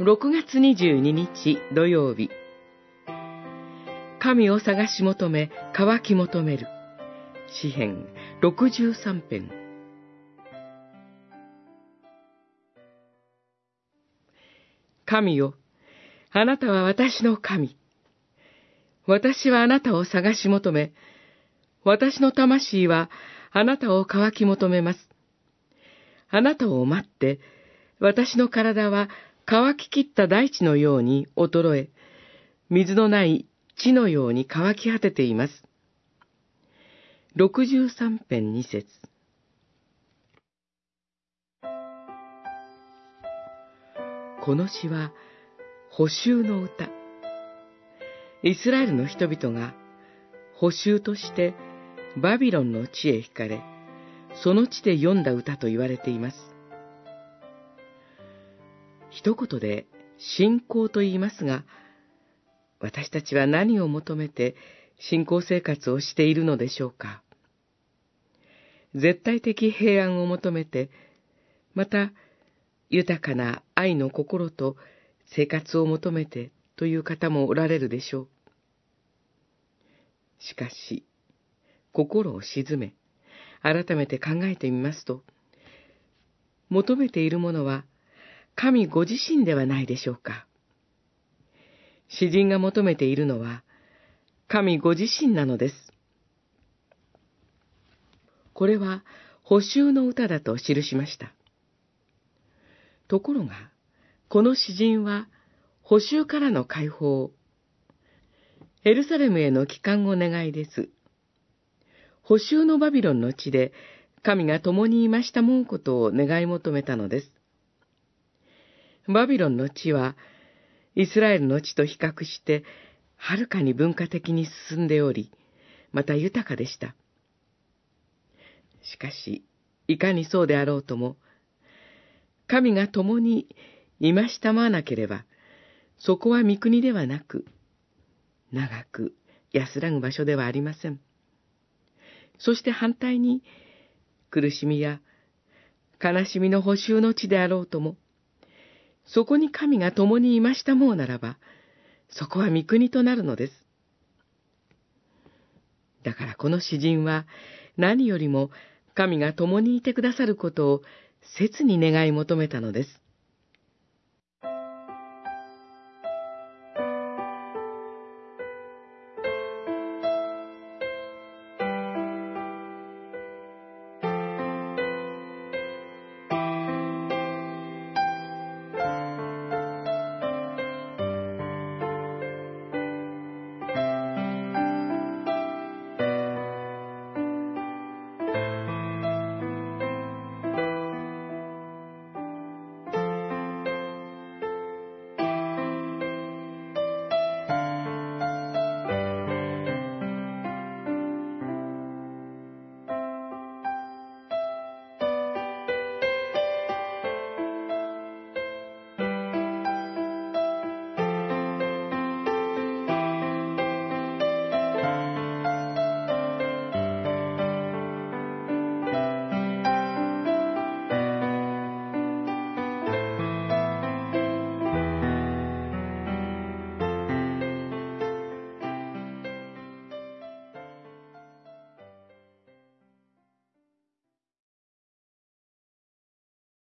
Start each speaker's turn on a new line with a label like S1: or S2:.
S1: 6月22日土曜日。神を探し求め乾き求める。詩編63編。神よあなたは私の神。私はあなたを探し求め私の魂はあなたを乾き求めます。あなたを待って、私の体は乾ききった大地のように衰え、水のない地のように乾き果てています。63編2節この詩は、補修の歌。イスラエルの人々が補修としてバビロンの地へ惹かれ、その地で読んだ歌と言われています。一言で信仰と言いますが、私たちは何を求めて信仰生活をしているのでしょうか絶対的平安を求めて、また豊かな愛の心と生活を求めてという方もおられるでしょう。しかし、心を静め、改めて考えてみますと、求めているものは、神ご自身ではないでしょうか。詩人が求めているのは、神ご自身なのです。これは、補修の歌だと記しました。ところが、この詩人は、補修からの解放、エルサレムへの帰還を願いです。補修のバビロンの地で神が共にいましたもんことを願い求めたのです。バビロンの地は、イスラエルの地と比較して、はるかに文化的に進んでおり、また豊かでした。しかし、いかにそうであろうとも、神が共にいましたまわなければ、そこは御国ではなく、長く安らぐ場所ではありません。そして反対に、苦しみや悲しみの補修の地であろうとも、そこに神が共にいましたもうならば、そこは御国となるのです。だからこの詩人は何よりも神が共にいてくださることを切に願い求めたのです。